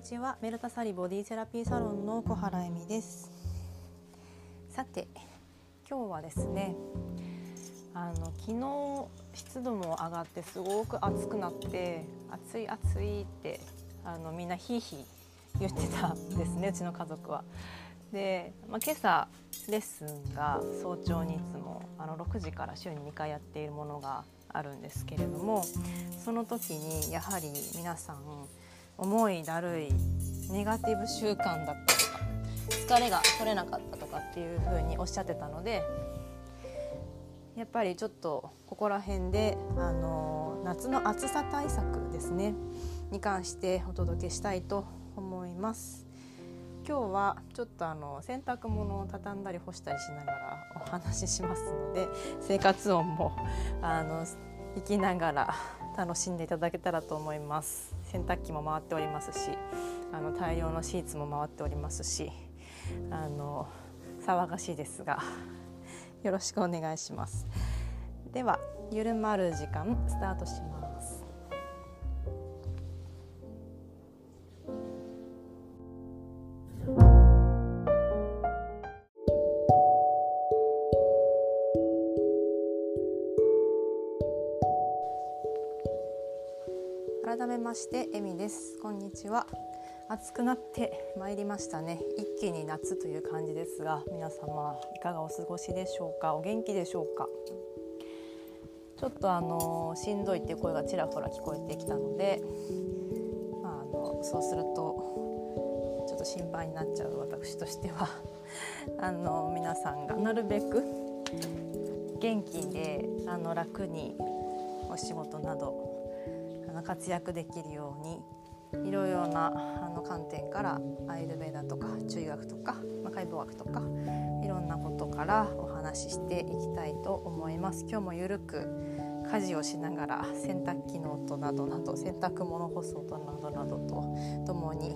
にちはメルタサリボディセラピーサロンの小原恵美ですさて今日はですねあの昨日湿度も上がってすごく暑くなって暑い暑いってあのみんなひいひい言ってたんですねうちの家族は。で、まあ、今朝レッスンが早朝にいつもあの6時から週に2回やっているものがあるんですけれどもその時にやはり皆さん重いだるいネガティブ習慣だったとか疲れが取れなかったとかっていうふうにおっしゃってたのでやっぱりちょっとここら辺であの夏の暑さ対策ですねに関してお届けしたいと思います。今日はちょっとあの洗濯物を畳んだり干したりしながらお話ししますので生活音もあの聞きながら楽しんでいただけたらと思います。洗濯機も回っておりますしあの大量のシーツも回っておりますしあの騒がしいですがよろしくお願いします。ではゆるまる時間スタートします。してエミです。こんにちは。暑くなってまいりましたね。一気に夏という感じですが皆様いかがお過ごしでしょうか？お元気でしょうか？ちょっとあのしんどいって声がちらほら聞こえてきたので、まあ、あのそうするとちょっと心配になっちゃう。私としては。あの皆さんがなるべく元気であの楽にお仕事など活躍できるようにいろいろなあの観点からアイルベーダとか中医学とか、まあ、解剖学とかいろんなことからお話ししていきたいと思います。今日もゆるく家事をしながら洗濯機の音などなど洗濯物干す音などなどとともに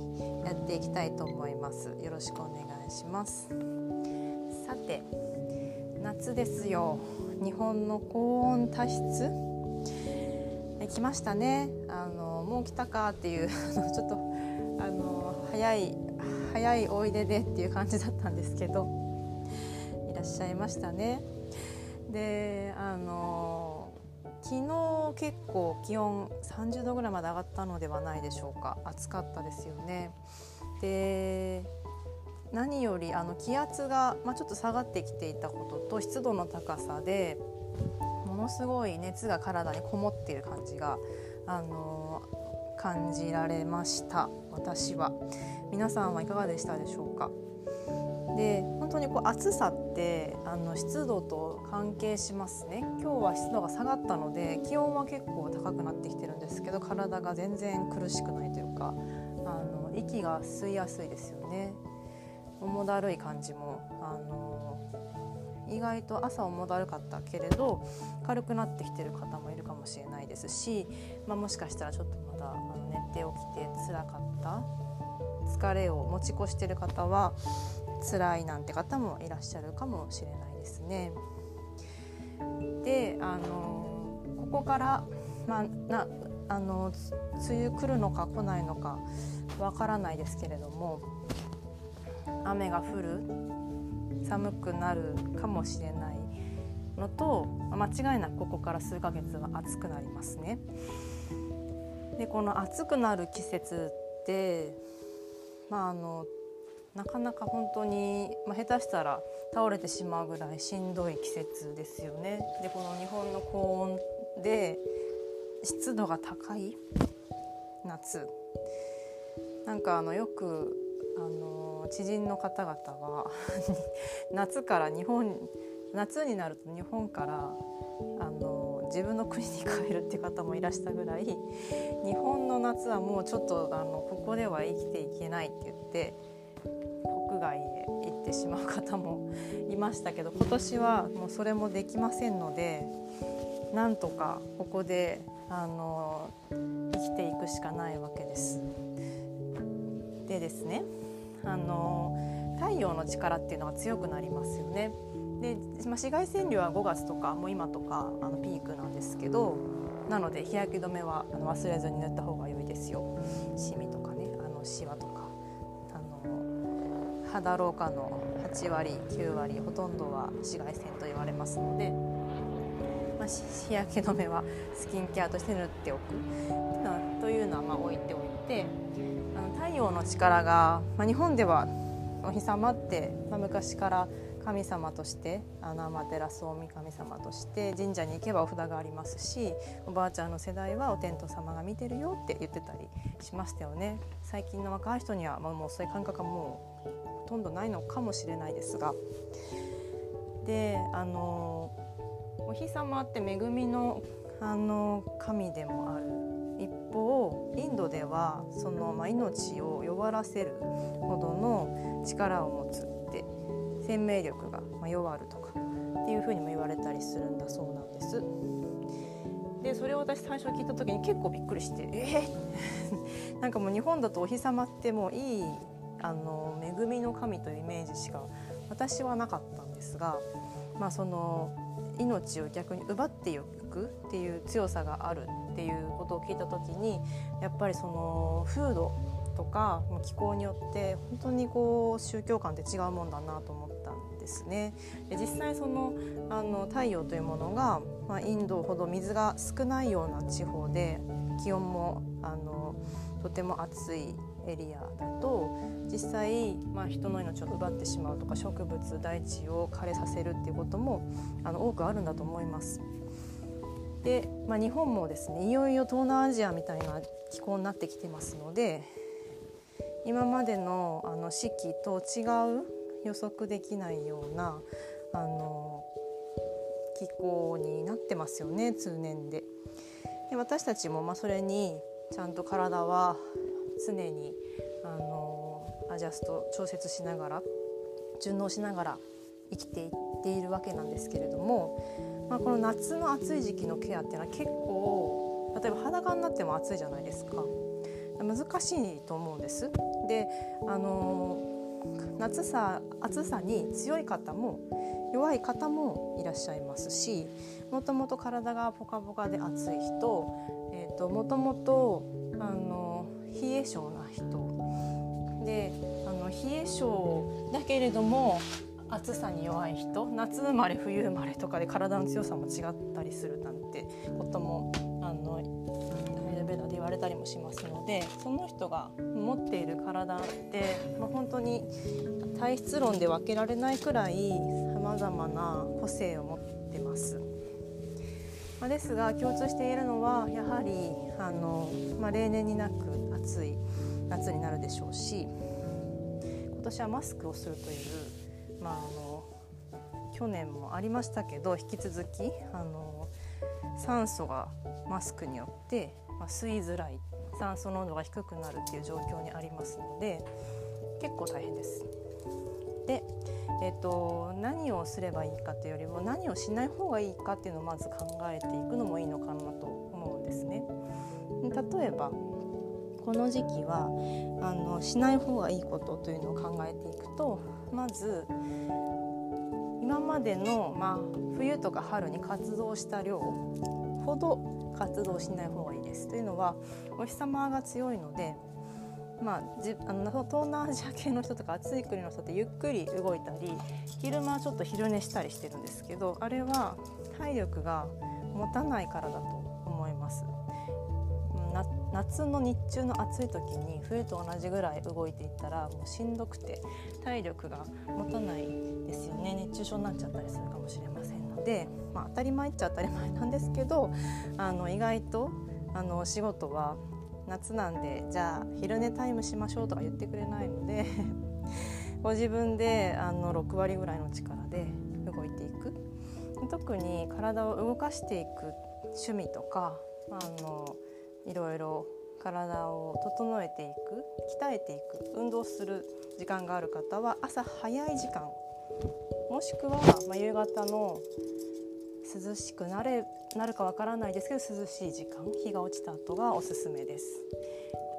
やっていきたいと思います。よろしくお願いします。さて夏ですよ。日本の高温多湿来ましたねあのもう来たかっていう ちょっとあの早い早いおいででっていう感じだったんですけどいらっしゃいましたね。であの昨日結構気温30度ぐらいまで上がったのではないでしょうか暑かったですよね。で何よりあの気圧が、まあ、ちょっと下がってきていたことと湿度の高さでのすごい熱が体にこもっている感じが、あの感じられました。私は。皆さんはいかがでしたでしょうか？で本当にこう暑さってあの湿度と関係しますね。今日は湿度が下がったので気温は結構高くなってきてるんですけど体が全然苦しくないというかあの息が吸いやすいですよね。重だるい感じもあの意外と朝重だるかったけれど軽くなってきてる方もいるかもしれないですし、まあ、もしかしたらちょっとまだあの寝て起きて辛かった疲れを持ち越してる方は辛いなんて方もいらっしゃるかもしれないですね。であのここから、まあ、なあの梅雨来るのか来ないのかわからないですけれども雨が降る寒くなるかもしれないのと間違いなくここから数ヶ月は暑くなりますね。でこの暑くなる季節ってまああのなかなか本当に、まあ、下手したら倒れてしまうぐらいしんどい季節ですよね。でこの日本の高温で湿度が高い夏なんかあのよくあの知人の方々は 夏から日本夏になると日本からあの自分の国に帰るっていう方もいらしたぐらい日本の夏はもうちょっとあのここでは生きていけないって言って国外へ行ってしまう方もいましたけど今年はもうそれもできませんのでなんとかここであの生きていくしかないわけです。でですねあの太陽の力っていうのが強くなりますよね。で、ま、紫外線量は5月とかもう今とかあのピークなんですけどなので日焼け止めはあの忘れずに塗った方が良いですよ。シミとかねあのシワとかあの肌老化の8割9割ほとんどは紫外線と言われますので、まあ、日焼け止めはスキンケアとして塗っておくというのはまあ置いておいてあの太陽の力が、まあ、日本ではお日様って、まあ、昔から神様としてあの天照大神様として神社に行けばお札がありますしおばあちゃんの世代はお天道様が見てるよって言ってたりしましたよね。最近の若い人には、まあ、もうそういう感覚はもうほとんどないのかもしれないですが。であのお日様って恵みのあの神でもある。一方インドではその、まあ、命を弱らせるほどの力を持つって生命力がまあ弱るとかっていうふうにも言われたりするんだそうなんです。でそれを私最初聞いた時に結構びっくりしてえー、なんかもう日本だとお日様ってもういいあの恵みの神というイメージしか私はなかったんですが、まあ、その命を逆に奪っていくっていう強さがあるっていうことを聞いた時にやっぱりその風土とか気候によって本当にこう宗教観って違うもんだなと思ったんですね。で実際そのあの太陽というものが、まあ、インドほど水が少ないような地方で気温もあのとても暑いエリアだと実際、まあ、人の命を奪ってしまうとか植物大地を枯れさせるっていうこともあの多くあるんだと思います。で、まあ、日本もですねいよいよ東南アジアみたいな気候になってきてますので今までのあの四季と違う予測できないようなあの気候になってますよね通年で。で私たちもまあそれにちゃんと体は常にあのアジャスト調節しながら順応しながら生きていっているわけなんですけれども、まあ、この夏の暑い時期のケアっていうのは結構例えば裸になっても暑いじゃないですか難しいと思うんです。であの夏さ暑さに強い方も弱い方もいらっしゃいますしもともと体がポカポカで暑い人、えーと、もともとあの冷え性な人であの冷え性だけれども暑さに弱い人夏生まれ冬生まれとかで体の強さも違ったりするなんてこともあのベダで言われたりもしますのでその人が持っている体って、まあ、本当に体質論で分けられないくらいさまざまな個性を持ってます。まあ、ですが共通しているのはやはりあの、まあ、例年になく暑い夏になるでしょうし今年はマスクをするという、まあ、あの去年もありましたけど引き続きあの酸素がマスクによってまあ、吸いづらい酸素濃度が低くなるっていう状況にありますので結構大変です。で、えーと、何をすればいいかというよりも何をしない方がいいかっていうのをまず考えていくのもいいのかなと思うんですね。例えばこの時期はあのしない方がいいことというのを考えていくとまず今までの、まあ、冬とか春に活動した量ほど活動しない方がいいです。というのはお日様が強いので、まあ、じあの東南アジア系の人とか暑い国の人ってゆっくり動いたり昼間ちょっと昼寝したりしてるんですけどあれは体力が持たないからだと思います。夏の日中の暑い時に冬と同じぐらい動いていったらもうしんどくて体力が持たないですよね。熱中症になっちゃったりするかもしれませんので、まあ、当たり前っちゃ当たり前なんですけどあの意外とあのお仕事は夏なんでじゃあ昼寝タイムしましょうとか言ってくれないので ご自分であの6割ぐらいの力で動いていく。特に体を動かしていく趣味とかあのいろいろ体を整えていく鍛えていく運動する時間がある方は朝早い時間もしくは、ま夕方の涼しくなれなるかわからないですけど涼しい時間日が落ちた後がおすすめです。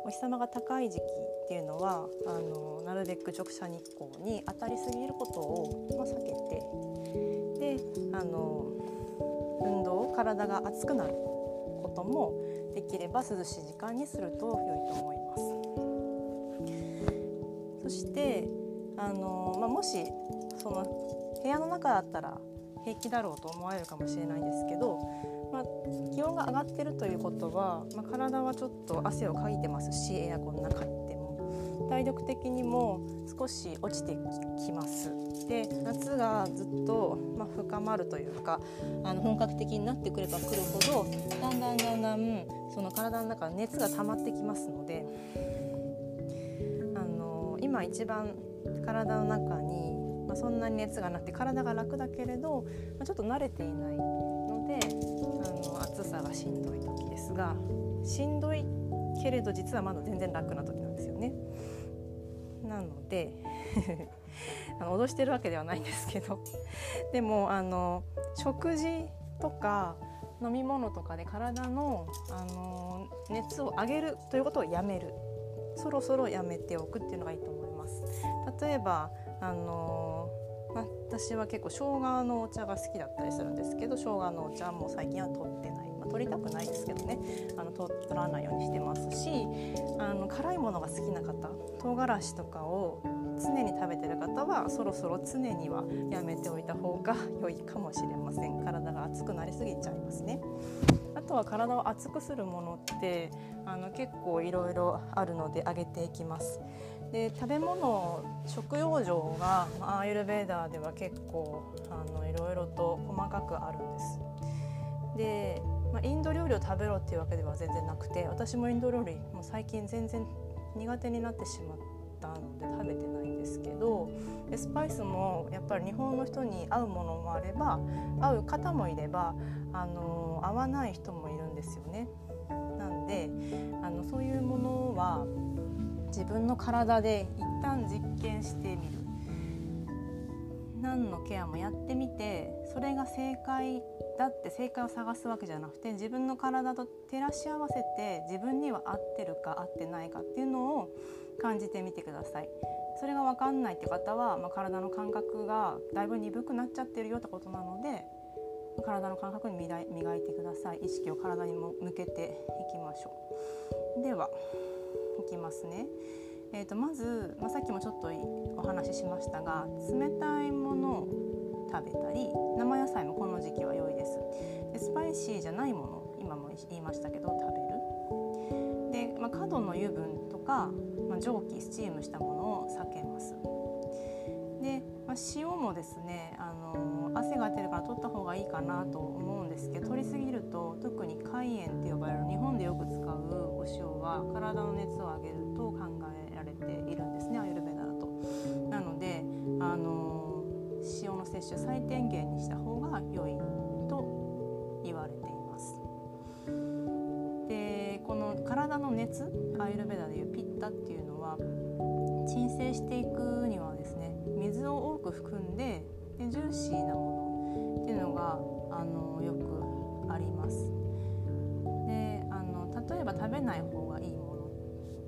お日様が高い時期っていうのはあのなるべく直射日光に当たりすぎることを、まあ、避けてであの運動体が熱くなることもできれば涼しい時間にすると良いと思います。そしてあの、まあ、もしその部屋の中だったら平気だろうと思われるかもしれないんですけど、まあ、気温が上がってるということは、まあ、体はちょっと汗をかいてますしエアコンの中で体力的にも少し落ちてきます。で夏がずっと、まあ、深まるというかあの本格的になってくればくるほどだんだんだんだんその体の中に熱が溜まってきますのであの今一番体の中にまあ、そんなに熱がなくて体が楽だけれど、まあ、ちょっと慣れていないのであの暑さがしんどい時ですがしんどいけれど実はまだ全然楽な時なんですよね。なので あの脅してるわけではないんですけど。でもあの食事とか飲み物とかで体のあの熱を上げるということをやめる。そろそろやめておくっていうのがいいと思います。例えばあの、私は結構生姜のお茶が好きだったりするんですけど生姜のお茶も最近は取ってない、まあ、取りたくないですけどね。あの取らないようにしてますしあの辛いものが好きな方唐辛子とかを常に食べてる方はそろそろ常にはやめておいた方が良いかもしれません。体が熱くなりすぎちゃいますね。あとは体を熱くするものってあの結構いろいろあるので揚げていきます。で食べ物食用場がアーユルベーダーでは結構あのいろいろと細かくあるんです。で、まあ、インド料理を食べろっていうわけでは全然なくて私もインド料理も最近全然苦手になってしまったので食べてないんですけどでスパイスもやっぱり日本の人に合うものもあれば合う方もいればあの合わない人もいるんですよね。なんであのそういうものは自分の体で一旦実験してみる何のケアもやってみてそれが正解だって正解を探すわけじゃなくて自分の体と照らし合わせて自分には合ってるか合ってないかっていうのを感じてみてください。それが分かんないって方は、まあ、体の感覚がだいぶ鈍くなっちゃってるよってことなので体の感覚に磨いてください意識を体にも向けていきましょうではいきますね。えー、とまず、まあ、さっきもちょっとお話ししましたが冷たいものを食べたり生野菜もこの時期は良いです。でスパイシーじゃないもの今も言いましたけど食べる。で、まあ、過度の油分とか、まあ、蒸気スチームしたものを避けます。で、まあ、塩もですね、あのー、汗が出るから取った方がいいかなと思うんですけど取りすぎると特に海塩って呼ばれる日本でよく使うお塩は体の熱を上げると考えているんですねアユルベダだと。なのであの塩の摂取最低限にした方が良いと言われています。でこの体の熱アユルベダでいうピッタっていうのは鎮静していくにはですね水を多く含んででジューシーなものっていうのがあのよくあります。であの例えば食べない方がいいもの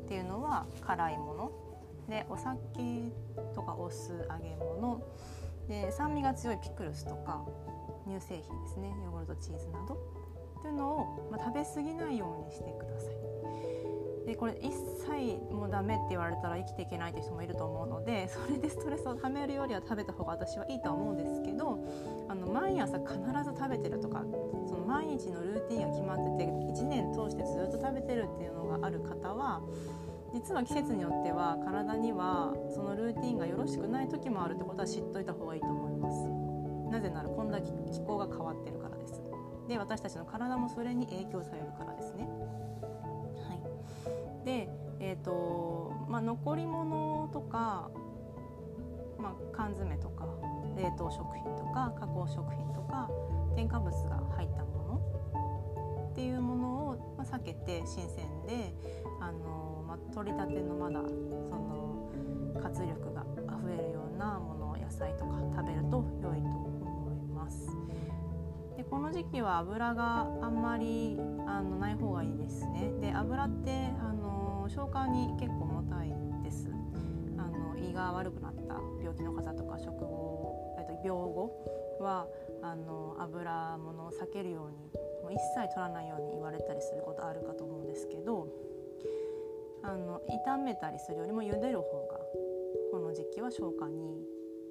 っていうのは辛いもの。でお酒とかお酢揚げ物。で酸味が強いピクルスとか乳製品ですね。ヨーグルトチーズなど。というのを、まあ、食べ過ぎないようにしてください。でこれ一切もうダメって言われたら生きていけないという人もいると思うので それでストレスをためるよりは食べた方が私はいいと思うんですけどあの毎朝必ず食べてるとかその毎日のルーティンが決まってて1年通してずっと食べてるっていうのがある方は実は季節によっては体にはそのルーティンがよろしくない時もあるってことは知っといた方がいいと思います。なぜならこんだけ気候が変わってるからです。で私たちの体もそれに影響されるからですね。でえーとまあ、残り物とか、まあ、缶詰とか冷凍食品とか加工食品とか添加物が入ったものっていうものを、ま避けて新鮮であの、まあ、取りたてのまだその活力があふれるようなもの野菜とか食べると良いと思います。でこの時期は油があんまりあのない方がいいですね。で油ってあの消化に結構重たいです。あの胃が悪くなった病気の方とか食後、えっと、病後はあの油物を避けるようにもう一切取らないように言われたりすることあるかと思うんですけどあの炒めたりするよりも茹でる方がこの時期は消化に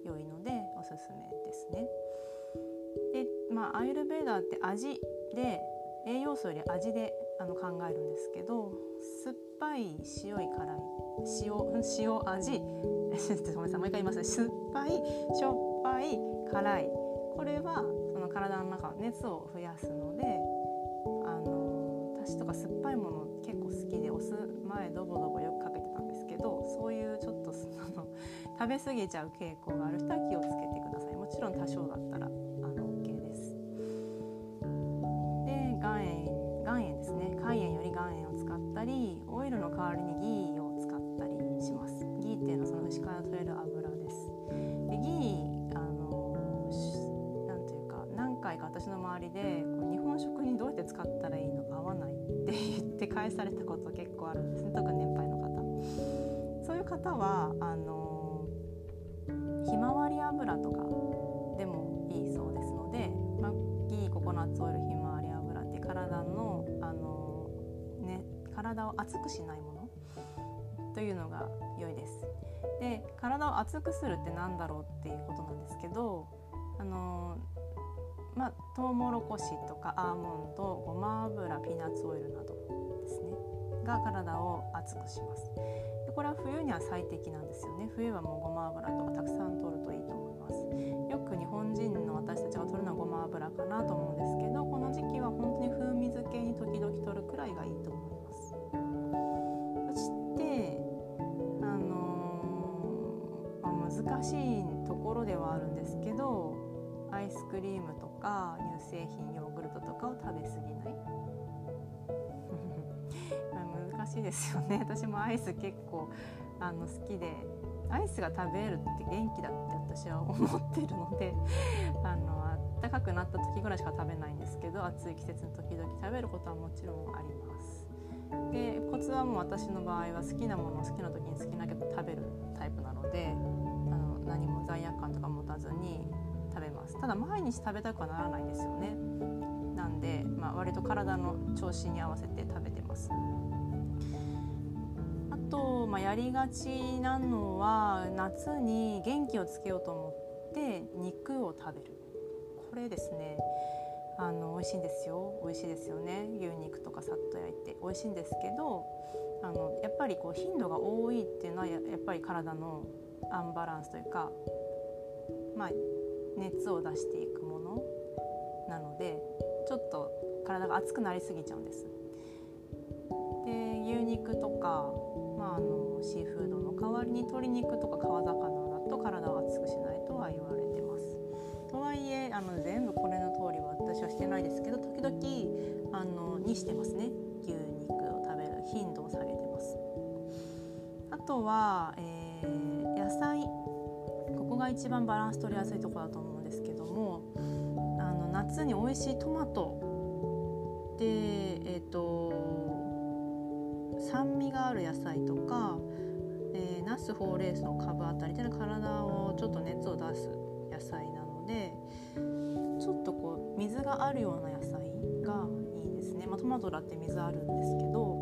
良いのでおすすめですね。でまあアイルベーダーって味で栄養素より味であの考えるんですけど酸っぱい塩い辛い。塩塩味。ごめんなさいもう一回言います酸っぱいしょっぱい辛い。これはその体の中の熱を増やすのであの私とか酸っぱいもの結構好きでお酢前ドボドボよくかけてたんですけどそういうちょっとあの食べ過ぎちゃう傾向がある人は気をつけてください。もちろん多少だったら。れる油です。でギーあのなんというか何回か私の周りでこう日本食にどうやって使ったらいいのか合わないって言って返されたこと結構あるんですね。特に年配の方。そういう方はあのひまわり油とかでもいいそうですので、まあ、ギーココナッツオイルひまわり油って体のあの、ね、体を熱くしないもの。というのが良いです。で体を熱くするって何だろうっていうことなんですけどあのまあトウモロコシとかアーモンドごま油ピーナッツオイルなどですねが体を熱くします。でこれは冬には最適なんですよね冬はもうごま油とかたくさん取るといいと思いますよく日本人の私たちが取るのはごま油かなと思うんですけどこの時期は本当に風味付けに時々取るくらいがいいと思いますしいところではあるんですけどアイスクリームとか乳製品ヨーグルトとかを食べ過ぎない。難しいですよね。私もアイス結構あの好きでアイスが食べるって元気だって私は思ってるので あの暖かくなった時ぐらいしか食べないんですけど暑い季節の時々食べることはもちろんあります。でコツはもう私の場合は好きなものを好きな時に好きなけど食べるタイプなので何も罪悪感とか持たずに食べます。ただ毎日食べたくはならないですよね。なんで、まあ、割と体の調子に合わせて食べてます。あと、まあ、やりがちなのは夏に元気をつけようと思って肉を食べる。これですね。あの美味しいんですよ。美味しいですよね。牛肉とかさっと焼いて。美味しいんですけどあのやっぱりこう頻度が多いっていうのはやっぱり体のアンバランスというか、まあ、熱を出していくものなのでちょっと体が熱くなりすぎちゃうんです。で牛肉とかまあ、あのシーフードの代わりに鶏肉とか川魚だと体を熱くしないとは言われてます。とはいえあの全部これの通りは私はしてないですけど時々あのにしてますね牛肉を食べる頻度を下げてます。あとは、えー、野菜ここが一番バランス取りやすいとこだと思うんですけどもあの夏に美味しいトマトでえっ、ー、と酸味がある野菜とか、えー、ナスほうれい草かぶあたりで体をちょっと熱を出す野菜なのでちょっとこう水があるような野菜がいいですね、まあ、トマトだって水あるんですけど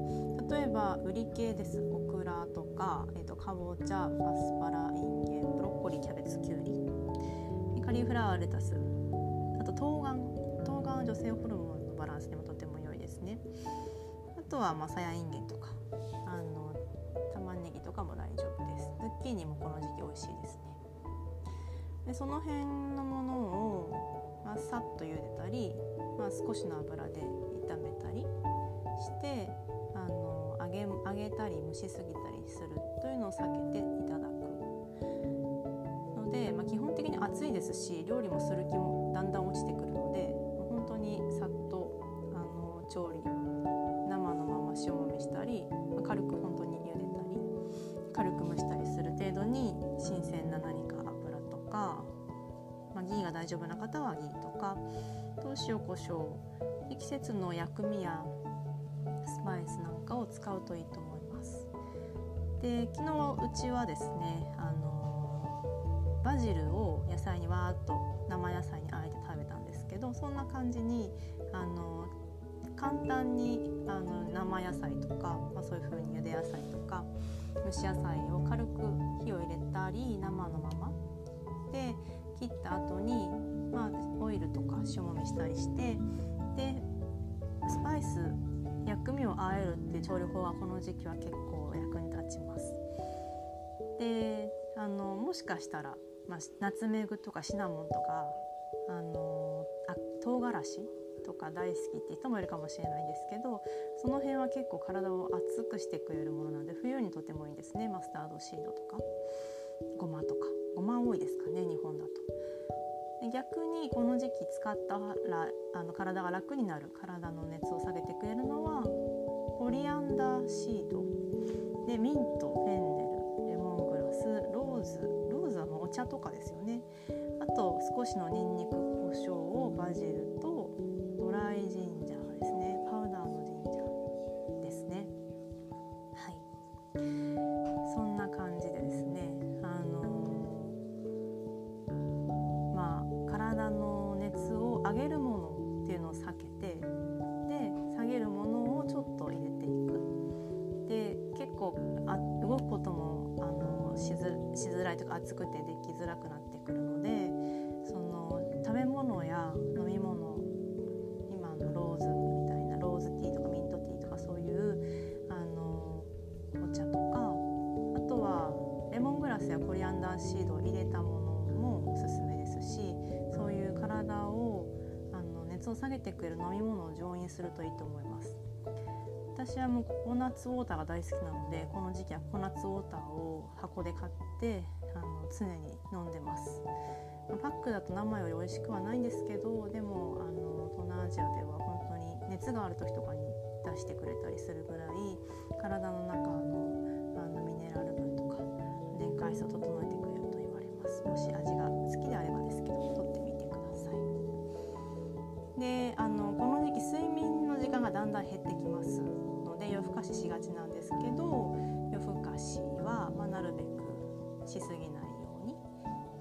例えばウリ系です。オクラとか、えーと、かぼちゃアスパラインゲンブロッコリーキャベツきゅうりカリフラワーレタス。あと冬瓜。冬瓜は女性ホルモンのバランスにもとても良いですね。あとはまさやいんげんとか。あの玉ねぎとかも大丈夫です。ズッキーニもこの時期美味しいですね。でその辺のものを、まあ、さっと茹でたり、まあ、少しの油で炒めたりしてあの揚げ揚げたり蒸しすぎたりするというのを避けていただくので、まあ、基本的に暑いですし料理もする気もだんだん落ちてくるので本当にさっとあの調理生のまま塩もみしたりま軽く本当に茹でたり軽く蒸したりする程度に新鮮な何か油とか、まあ、ギーが大丈夫な方はギーとかと塩コショウ季節の薬味やスパイスなんかを使うといいと思います。で昨日うちはですねあのバジルを野菜にわーっと生野菜にあえて食べたんですけどそんな感じにあの簡単にあの生野菜とか、まあ、そういう風に茹で野菜とか蒸し野菜を軽く火を入れたり生のまま。で切った後にまあオイルとか塩もみしたりしてでスパイス薬味をあえるっていう調理法はこの時期は結構役に立ちます。であのもしかしたら、まあ、ナツメグとかシナモンとかあのあ唐辛子とか大好きって人もいるかもしれないんですけどその辺は結構体を熱くしてくれるものなので冬にとてもいいんですねマスタードシードとかごまとかごま多いですかね日本だと。逆にこの時期使ったらあの体が楽になる。体の熱を下げてくれるのはコリアンダーシードでミントフェンネルレモングラスローズローズはもうお茶とかですよね。あと少しのニンニク胡椒をバジルとドライジン暑くてできづらくなってくるのでその食べ物や飲み物今のローズみたいなローズティーとかミントティーとかそういうあのお茶とかあとはレモングラスやコリアンダーシードを入れたものもおすすめですしそういう体をあの熱を下げてくれる飲み物を常飲するといいと思います。私はもうココナッツウォーターが大好きなのでこの時期はココナッツウォーターを箱で買っての常に飲んでます。パックだと生より美味しくはないんですけどでもあの東南アジアでは本当に熱がある時とかに出してくれたりするぐらい体の中のあのミネラル分とか電解質を整えてくれると言われます。もし味が好きであればですけど取ってみてください。であのこの時期睡眠の時間がだんだん減ってきますので夜更かししがちなんですけど夜更かしは、まあ、なるべくしすぎない。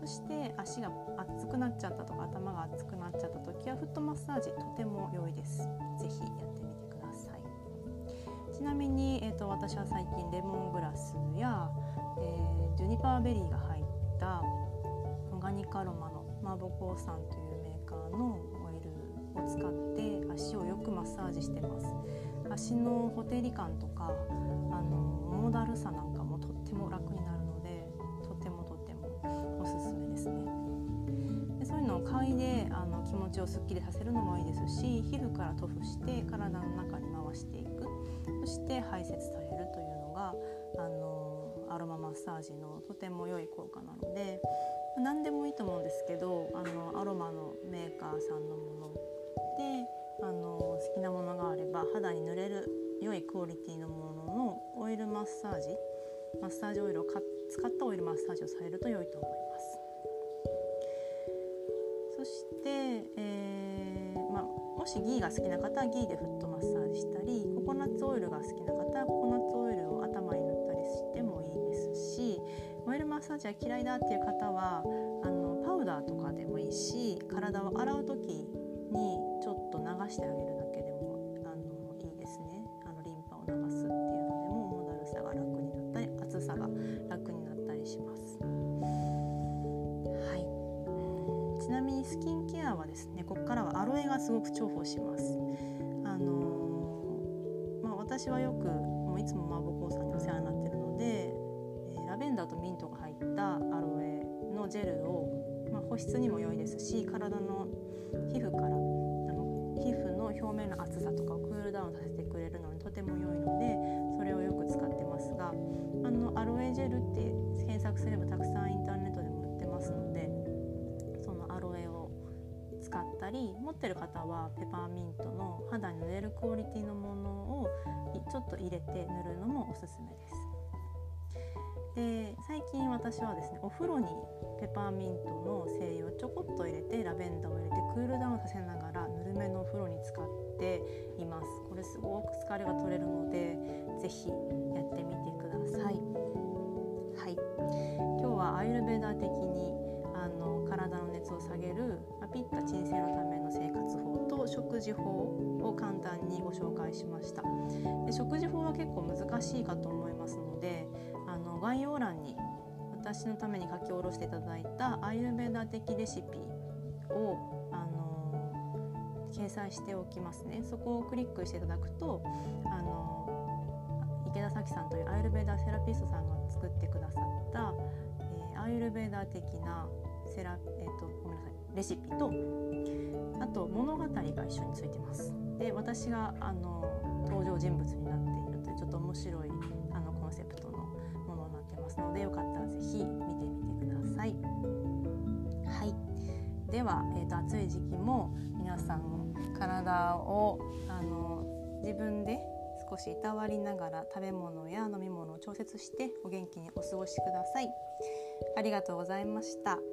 そして足が熱くなっちゃったとか頭が熱くなっちゃった時はフットマッサージとても良いです。ぜひやってみてください。ちなみに、えーと、私は最近レモングラスや、えー、ジュニパーベリーが入ったオガニックアロマのマーボコーさんというメーカーのオイルを使って足をよくマッサージしてます。足のほてり感とかあのももだるさなんかもとっても楽になるでそういうのを嗅いであの気持ちをすっきりさせるのもいいですし皮膚から塗布して体の中に回していく。そして排泄されるというのがあのアロママッサージのとても良い効果なので何でもいいと思うんですけどあのアロマのメーカーさんのものであの好きなものがあれば肌に塗れる良いクオリティのもののオイルマッサージマッサージオイルを使ったオイルマッサージをされると良いと思います。もしギーが好きな方はギーでフットマッサージしたりココナッツオイルが好きな方はココナッツオイルを頭に塗ったりしてもいいですしオイルマッサージは嫌いだっていう方はあのパウダーとかでもいいし体を洗う時にちょっと流してあげる私はよくもういつもマーボコーさんにお世話になってるので、えー、ラベンダーとミントが入ったアロエのジェルを、まあ、保湿にも良いですし体の皮膚からあの皮膚の表面の厚さとかをクールダウンさせてくれるのにとても良いのでそれをよく使ってますがあのアロエジェルって検索すればたくり持ってる方はペパーミントの肌に塗れるクオリティのものをちょっと入れて塗るのもおすすめです。で最近私はですねお風呂にペパーミントの精油をちょこっと入れてラベンダーを入れてクールダウンさせながらぬるめのお風呂に使っています。これすごく疲れが取れるので是非やってみてください。はい。今日はアイルベーダー的にあの体のを下げる、まあ、ピッタ鎮静のための生活法と食食事法を簡単にご紹介しました。で食事法は結構難しいかと思いますのであの概要欄に私のために書き下ろしていただいたアイルベーダ的レシピをあの掲載しておきますね。そこをクリックしていただくとあの池田咲さんというアイルベーダセラピストさんが作ってくださった、えー、アイルベーダ的なセラ、えーと、ごめんなさいレシピとあと物語が一緒についてますで私があの登場人物になっているというちょっと面白いあのコンセプトのものになってますのでよかったら是非見てみてください。はいでは、えーと、暑い時期も皆さん体をあの自分で少しいたわりながら食べ物や飲み物を調節してお元気にお過ごしください。ありがとうございました。